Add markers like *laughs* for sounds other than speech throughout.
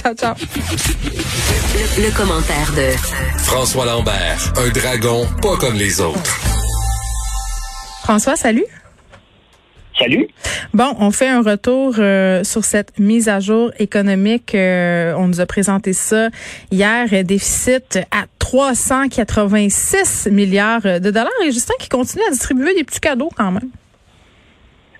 ciao, ciao. Le, commentaire de François Lambert, un dragon pas comme les autres. François, salut. Salut. Bon, on fait un retour euh, sur cette mise à jour économique. Euh, on nous a présenté ça hier, déficit à 386 milliards de dollars. Et Justin qui continue à distribuer des petits cadeaux quand même.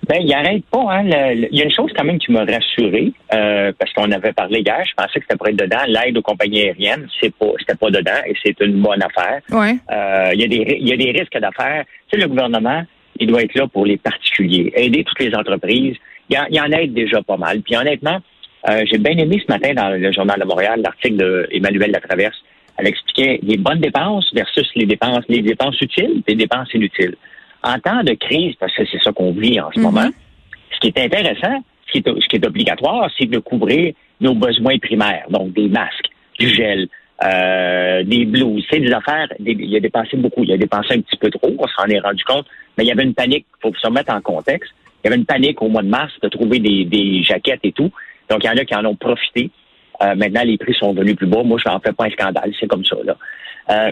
Ben, il arrête pas. Hein, il y a une chose quand même qui m'a rassuré, euh, parce qu'on avait parlé hier, je pensais que c'était être dedans. L'aide aux compagnies aériennes, c'est pas, c'était pas dedans et c'est une bonne affaire. Ouais. Euh, il y a des, il y a des risques d'affaires. Tu sais, le gouvernement, il doit être là pour les particuliers, aider toutes les entreprises. Il y, en, aide déjà pas mal. Puis honnêtement, euh, j'ai bien aimé ce matin dans le journal de Montréal l'article d'Emmanuel Latraverse. Elle expliquait les bonnes dépenses versus les dépenses, les dépenses utiles et les dépenses inutiles en temps de crise, parce que c'est ça qu'on vit en ce mhm. moment, ce qui est intéressant, ce qui est, ce qui est obligatoire, c'est de couvrir nos besoins primaires, donc des masques, du gel, euh, des blouses, c'est des affaires. il a dépensé beaucoup, il a dépensé un petit peu trop, on s'en est rendu compte, mais il y avait une panique, il faut se remettre en contexte. Il y avait une panique au mois de mars de trouver des, des jaquettes et tout. Donc, il y en a qui en ont profité. Euh, maintenant, les prix sont venus plus bas. Moi, je n'en fais pas un scandale, c'est comme ça. Là. Euh,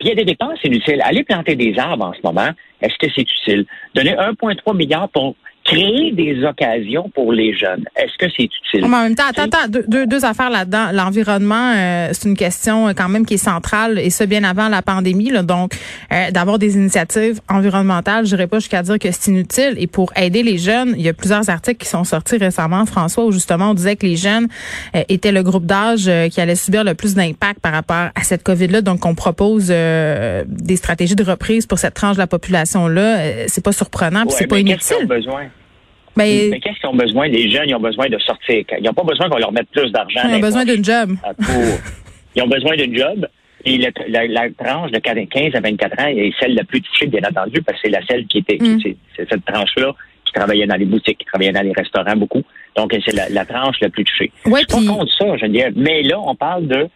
puis il y a des dépenses inutiles. Aller planter des arbres en ce moment, est-ce que c'est utile? Donner 1,3 milliard pour créer des occasions pour les jeunes. Est-ce que c'est utile? en même temps, attends, attends deux, deux, affaires là-dedans. L'environnement, euh, c'est une question euh, quand même qui est centrale et ça bien avant la pandémie. Là, donc, euh, d'avoir des initiatives environnementales, je dirais pas jusqu'à dire que c'est inutile. Et pour aider les jeunes, il y a plusieurs articles qui sont sortis récemment, François, où justement on disait que les jeunes étaient le groupe d'âge qui allait subir le plus d'impact par rapport à cette COVID-là. Donc, on propose des stratégies de reprise pour cette tranche de la population-là. c'est pas surprenant, puis c'est pas inutile. Besoin? Mais, qu'est-ce qu'ils ont besoin? Les jeunes, ils ont besoin de sortir. Ils n'ont pas besoin qu'on leur mette plus d'argent. Ils ont besoin d'une job. *laughs* ils ont besoin d'une job. Et la, tranche de 15 à 24 ans est celle la plus touchée, bien entendu, parce que c'est la celle qui était, mm. c'est cette tranche-là qui travaillait dans les boutiques, qui travaillait dans les restaurants beaucoup. Donc, c'est la, tranche la plus touchée. Ouais, je suis pas contre ça, je veux dire. Mais là, on parle de,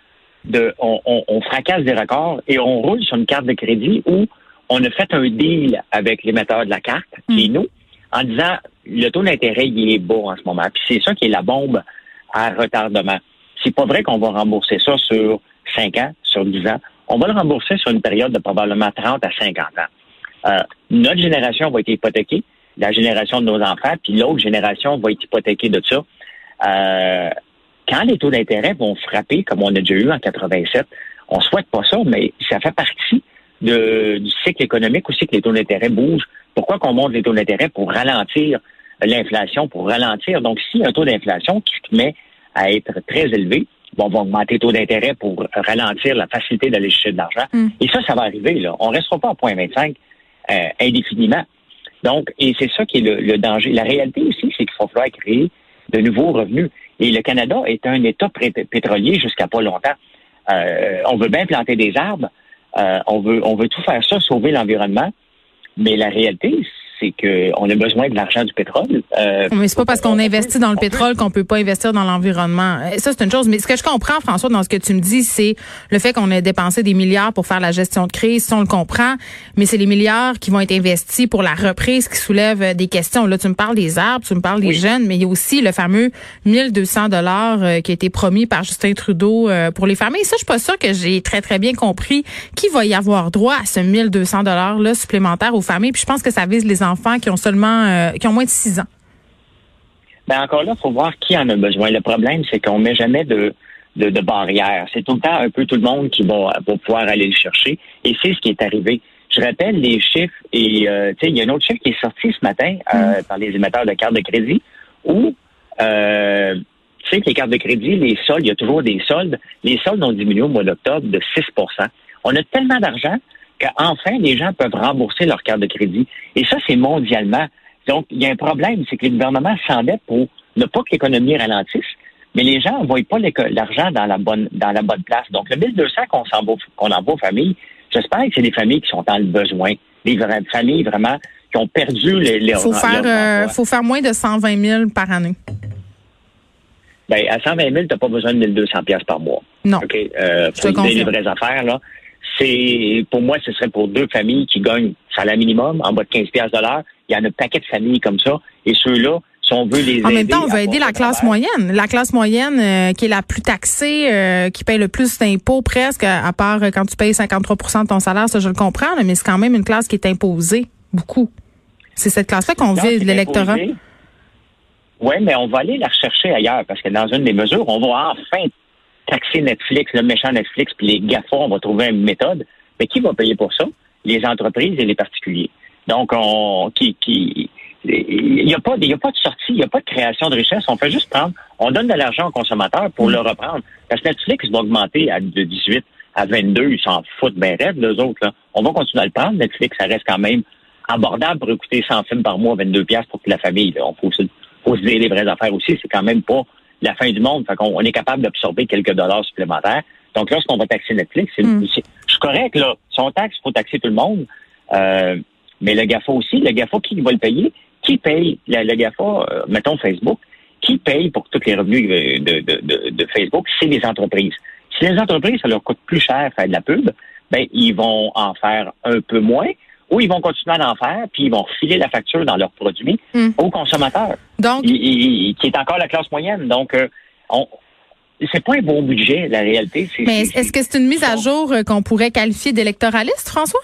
de on, on, fracasse des records et on roule sur une carte de crédit où on a fait un deal avec l'émetteur de la carte, qui est mm. nous, en disant le taux d'intérêt il est bas en ce moment. Puis c'est ça qui est la bombe à retardement. C'est pas vrai qu'on va rembourser ça sur 5 ans, sur 10 ans. On va le rembourser sur une période de probablement 30 à 50 ans. Euh, notre génération va être hypothéquée, la génération de nos enfants, puis l'autre génération va être hypothéquée de ça. Euh, quand les taux d'intérêt vont frapper, comme on a déjà eu en 87, on souhaite pas ça, mais ça fait partie du cycle économique aussi que les taux d'intérêt bougent. Pourquoi qu'on monte les taux d'intérêt pour ralentir l'inflation, pour ralentir? Donc, si un taux d'inflation qui se met à être très élevé, bon, on va augmenter les taux d'intérêt pour ralentir la facilité d'aller chercher de l'argent. Mm. Et ça, ça va arriver. Là. On ne restera pas à 0,25 euh, indéfiniment. Donc, et c'est ça qui est le, danger. La réalité aussi, c'est qu'il faut falloir créer de nouveaux revenus. Et le Canada est un État pétrolier jusqu'à pas longtemps. Euh, on veut bien planter des arbres, on veut on veut tout faire ça, sauver l'environnement, mais la réalité, c'est qu'on a besoin de l'argent du pétrole. Euh, mais c'est pas parce qu'on investit dans le pétrole qu'on peut pas investir dans l'environnement. Euh, ça, c'est une chose. Mais ce que je comprends, François, dans ce que tu me dis, c'est le fait qu'on ait dépensé des milliards pour faire la gestion de crise. Ça, on le comprend. Mais c'est les milliards qui vont être investis pour la reprise qui soulève euh, des questions. Là, tu me parles des arbres, tu me parles des jeunes, mais il y a aussi le fameux 1200 dollars euh, qui a été promis par Justin Trudeau pour les familles. Ça, je suis pas sûre que j'ai très, très bien compris qui va y avoir droit à ce 1200 dollars là supplémentaire aux familles. Puis je pense que ça vise les enfants qui ont seulement, euh, qui ont moins de 6 ans? Ben encore là, il faut voir qui en a besoin. Le problème, c'est qu'on met jamais de, de, de barrières. C'est tout le temps un peu tout le monde qui va, pouvoir aller le chercher. Et c'est ce qui est arrivé. Je rappelle les chiffres et euh, il y a un autre chiffre qui est sorti ce matin euh, mm. par les émetteurs de cartes de crédit où euh, tu sais que les cartes de crédit, les soldes, il y a toujours des soldes. Les soldes ont diminué au mois d'octobre de 6% On a tellement d'argent qu'enfin, les gens peuvent rembourser leur carte de crédit. Et ça, c'est mondialement. Donc, il y a un problème, c'est que le gouvernement s'endette pour ne pas que l'économie ralentisse, mais les gens ne voient pas l'argent dans la bonne dans la bonne place. Donc, le 1200 qu'on qu'on envoie aux familles, j'espère que c'est des familles qui sont dans le besoin, des familles vraiment qui ont perdu les, les faut faire euh, faut faire moins de 120 000 par année. Ben, à 120 000, tu n'as pas besoin de 1200 pièces par mois. Non. OK. Euh, faut des vraies affaires, là c'est pour moi, ce serait pour deux familles qui gagnent salaire minimum en bas de 15 pièces l'heure. Il y en a un paquet de familles comme ça. Et ceux-là, si on veut les En même temps, on veut aider la classe moyenne. La classe moyenne euh, qui est la plus taxée, euh, qui paye le plus d'impôts presque, à part euh, quand tu payes 53% de ton salaire, ça je le comprends, là, mais c'est quand même une classe qui est imposée beaucoup. C'est cette classe-là qu'on vise l'électorat. Oui, mais on va aller la rechercher ailleurs parce que dans une des mesures, on va enfin taxer Netflix, le méchant Netflix, puis les GAFA, on va trouver une méthode. Mais qui va payer pour ça? Les entreprises et les particuliers. Donc, on, qui, qui, il n'y a pas, il y a pas de sortie, il n'y a pas de création de richesse. On fait juste prendre, on donne de l'argent aux consommateurs pour le reprendre. Parce que Netflix va augmenter à, de 18 à 22, ils s'en foutent bien raide, les autres, là. On va continuer à le prendre. Netflix, ça reste quand même abordable pour écouter 100 films par mois, 22 pièces pour toute la famille, là. On faut faut se dire les vraies affaires aussi. C'est quand même pas la fin du monde. Fait qu'on on est capable d'absorber quelques dollars supplémentaires. Donc, lorsqu'on va taxer Netflix, c'est, Mm. c'est- je suis correct, là. Son taxe, il faut taxer tout le monde. Euh, mais le GAFA aussi, le GAFA, qui va le payer? Qui paye? Le, le GAFA, euh, mettons Facebook, qui paye pour tous les revenus euh, de, de, de, de Facebook? C'est les entreprises. Si les entreprises, ça leur coûte plus cher faire de la pub, ben, ils vont en faire un peu moins ou ils vont continuer à en faire, puis ils vont refiler la facture dans leurs produits Mm. aux consommateurs, Donc, il- il- il- qui est encore la classe moyenne. Donc, euh, on, c'est pas un bon budget, la réalité. Mais est-ce que c'est une mise à jour euh, qu'on pourrait qualifier d'électoraliste, François?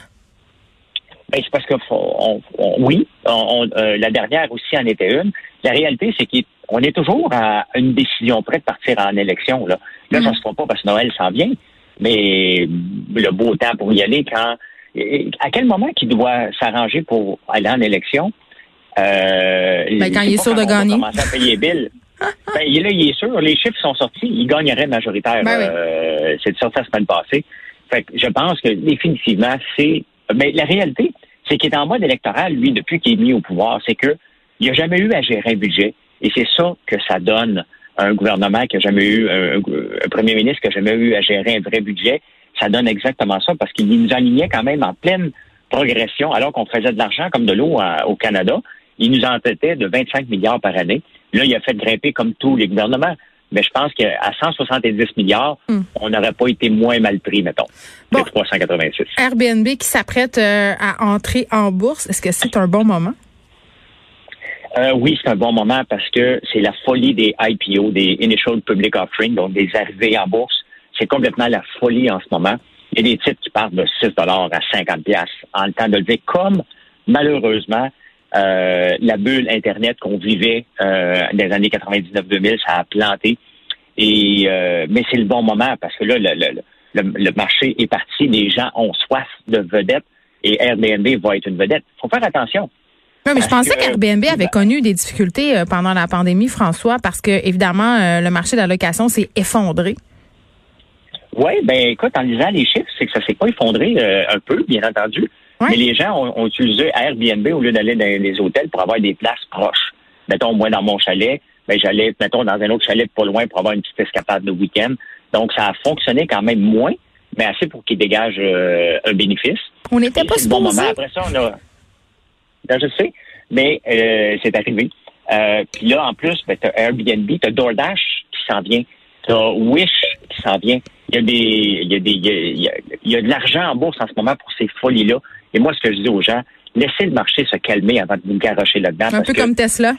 Ben, c'est parce que faut- on- on- oui, on- euh, la dernière aussi en était une. La réalité, c'est qu'on est toujours à une décision près de partir en élection. Là, là Mhm. ça se fera pas parce que Noël s'en vient, mais le beau temps pour y aller quand. Et- À quel moment qu'il doit s'arranger pour aller en élection? Euh, Ben, quand il est sûr de gagner. commencer à payer les billes. *laughs* Ben, il est là, il est sûr. Les chiffres sont sortis. Il gagnerait majoritaire. Ben oui. euh, c'est sorti la semaine passée. Fait que je pense que définitivement, c'est. Mais la réalité, c'est qu'il est en mode électoral, lui, depuis qu'il est mis au pouvoir. C'est que il n'a jamais eu à gérer un budget. Et c'est ça que ça donne un gouvernement qui n'a jamais eu, un, un premier ministre qui n'a jamais eu à gérer un vrai budget. Ça donne exactement ça parce qu'il nous alignait quand même en pleine progression alors qu'on faisait de l'argent comme de l'eau à- au Canada. Il nous entêtait de 25 milliards par année. Là, il a fait grimper comme tous les gouvernements. Mais je pense qu'à 170 milliards, Hmm. on n'aurait pas été moins mal pris, mettons, Bon. que 386. Airbnb qui s'apprête euh, à entrer en bourse, est-ce que c'est un bon moment? Euh, oui, c'est un bon moment parce que c'est la folie des IPO, des Initial Public Offering, donc des arrivées en bourse. C'est complètement la folie en ce moment. Il y a des titres qui partent de 6 à 50 en le temps de lever, comme malheureusement euh, la bulle Internet qu'on vivait euh, dans les années 99-2000, ça a planté. Et euh, mais c'est le bon moment parce que là, le, le, le, le marché est parti, les gens ont soif de vedettes et Airbnb va être une vedette. faut faire attention. Oui, mais je pensais que- qu'Airbnb avait connu des difficultés euh, pendant la pandémie, François, parce que évidemment, le marché de la location s'est effondré. Oui, ben écoute, en lisant les chiffres, c'est que ça s'est pas effondré euh, un peu, bien entendu. Ouais. Mais les gens ont, ont utilisé Airbnb au lieu d'aller dans les hôtels pour avoir des places proches. Mettons, moi, dans mon chalet, ben j'allais, mettons, dans un autre chalet pas loin pour avoir une petite escapade de week-end. Donc, ça a fonctionné quand même moins, mais assez pour qu'ils dégagent euh, un bénéfice. On n'était pas le bon supposé. moment. Après ça, on a. Ben, je sais, mais euh, c'est arrivé. Euh, Puis là, en plus, ben, t'as Airbnb, t'as DoorDash qui s'en vient, t'as Wish qui s'en vient. Il y a des, il y a des, il y a, il y a- de l'argent en bourse en ce moment pour ces folies-là. Et moi, ce que je dis aux gens, laissez le marché se calmer avant de vous garocher là-dedans. Un parce peu que comme Tesla.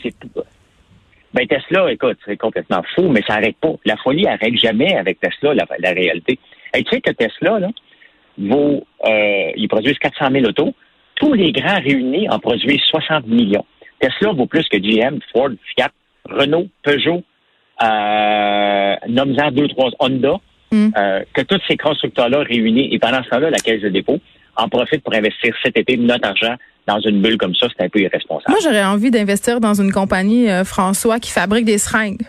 Ben Tesla, écoute, c'est complètement fou, mais ça arrête pas. La folie arrête jamais avec Tesla, la, la réalité. Hey, tu sais que Tesla, là, vaut, euh, ils produisent 400 000 autos. Tous les grands réunis en produisent 60 millions. Tesla vaut plus que GM, Ford, Fiat, Renault, Peugeot, euh, nomme-en deux, trois, Honda, Mm. euh, que tous ces constructeurs-là réunis, et pendant ce temps-là, la Caisse de dépôt en profite pour investir cet été notre argent dans une bulle comme ça, c'est un peu irresponsable. Moi, j'aurais envie d'investir dans une compagnie, euh, François, qui fabrique des seringues.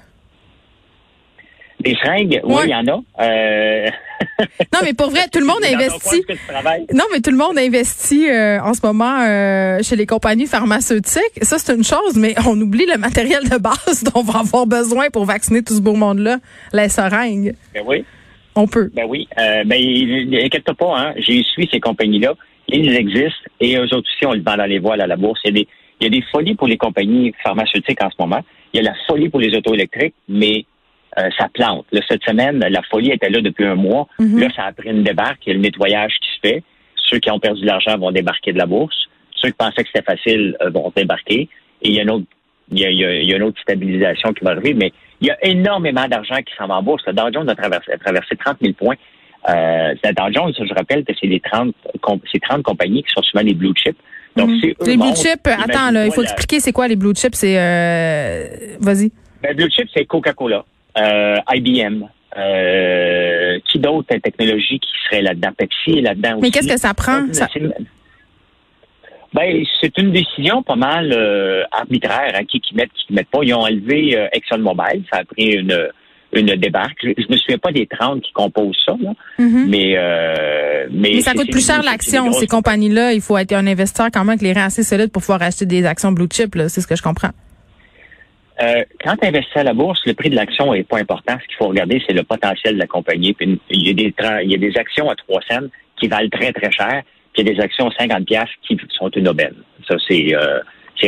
Des seringues, oui, Ouais. il y en a. Euh, *laughs* Non, mais pour vrai, tout le monde investit. Non, mais tout le monde investit euh, en ce moment euh, chez les compagnies pharmaceutiques. Ça, c'est une chose, mais on oublie le matériel de base *laughs* dont on va avoir besoin pour vacciner tout ce beau monde-là, les seringues. Ben oui, On peut. ben oui. Euh, ben, inquiète-toi pas, hein. J'ai suivi ces compagnies-là. Ils existent et eux autres aussi, on le vend dans les voiles à la bourse. Il y, a des, il y a des folies pour les compagnies pharmaceutiques en ce moment. Il y a la folie pour les autos électriques, mais euh, ça plante. Là, cette semaine, la folie était là depuis un mois. Mhm. Là, ça a pris une débarque. Il y a le nettoyage qui se fait. Ceux qui ont perdu de l'argent vont débarquer de la bourse. Ceux qui pensaient que c'était facile euh, vont débarquer. Et il y a une autre il y, a, il, y a, une autre stabilisation qui va arriver, mais il y a énormément d'argent qui s'en va en bourse. Le Dow Jones a traversé, a traversé 30 000 points. Euh, le Dow Jones, je rappelle que c'est les 30, 30 compagnies qui sont souvent des blue chips. Donc, mm -hmm. Les blue chips, attends, là, il faut expliquer c'est quoi les blue chips. C'est, euh, vas-y. Ben, blue chips, c'est Coca-Cola, euh, IBM, euh, qui d'autres technologies qui seraient là-dedans? Pepsi est là-dedans aussi. Mais qu'est-ce que ça prend? Ça... Ben, c'est une décision pas mal euh, arbitraire, hein, qui, qui mettent, qui mettent pas. Ils ont élevé euh, ExxonMobil, ça a pris une une débarque. Je, je me souviens pas des 30 qui composent ça, là. Mm -hmm. mais, euh, mais mais ça coûte plus cher l'action. Ces compagnies-là, il faut être un investisseur quand même avec les reins assez solides pour pouvoir acheter des actions blue chip. C'est ce que je comprends. Euh, quand tu investis à la bourse, le prix de l'action est pas important. Ce qu'il faut regarder, c'est le potentiel de la compagnie. Puis il y a des il y a des actions à 3 cents qui valent très très cher, puis il y a des actions à 50 pièces qui sont une aubaine. Ça c'est euh,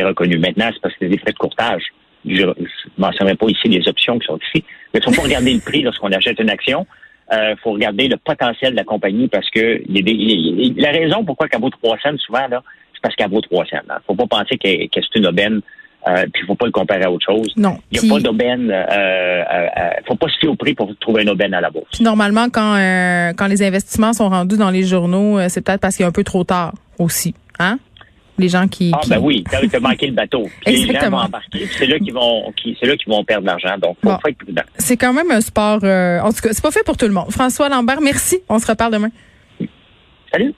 reconnu. Maintenant, c'est parce que des frais de courtage. Je ne mentionnerai pas ici les options qui sont ici, mais il faut pas regarder le prix lorsqu'on achète une action. Il euh, faut regarder le potentiel de la compagnie parce que y a des, il y a, la raison pourquoi qu'elle vaut 3 cents souvent là, c'est parce qu'elle vaut 3 cents. Il faut pas penser que, que c'est une aubaine euh, puis il faut pas le comparer à autre chose. Non. Il n'y a pas d'aubaine. Euh, euh, faut pas se fier au prix pour trouver une aubaine à la bourse. Puis normalement, quand euh, quand les investissements sont rendus dans les journaux, c'est peut-être parce qu'il est un peu trop tard aussi, hein? Les gens qui. Ah qui... ben oui, tu as manqué le bateau. Puis *laughs* les gens vont embarquer. C'est là qu'ils vont, qui, c'est là qu'ils vont perdre de l'argent. Donc, faut, bon. être prudent. C'est quand même un sport. en tout cas, c'est pas fait pour tout le monde. François Lambert, merci. On se reparle demain. Salut.